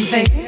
amazing.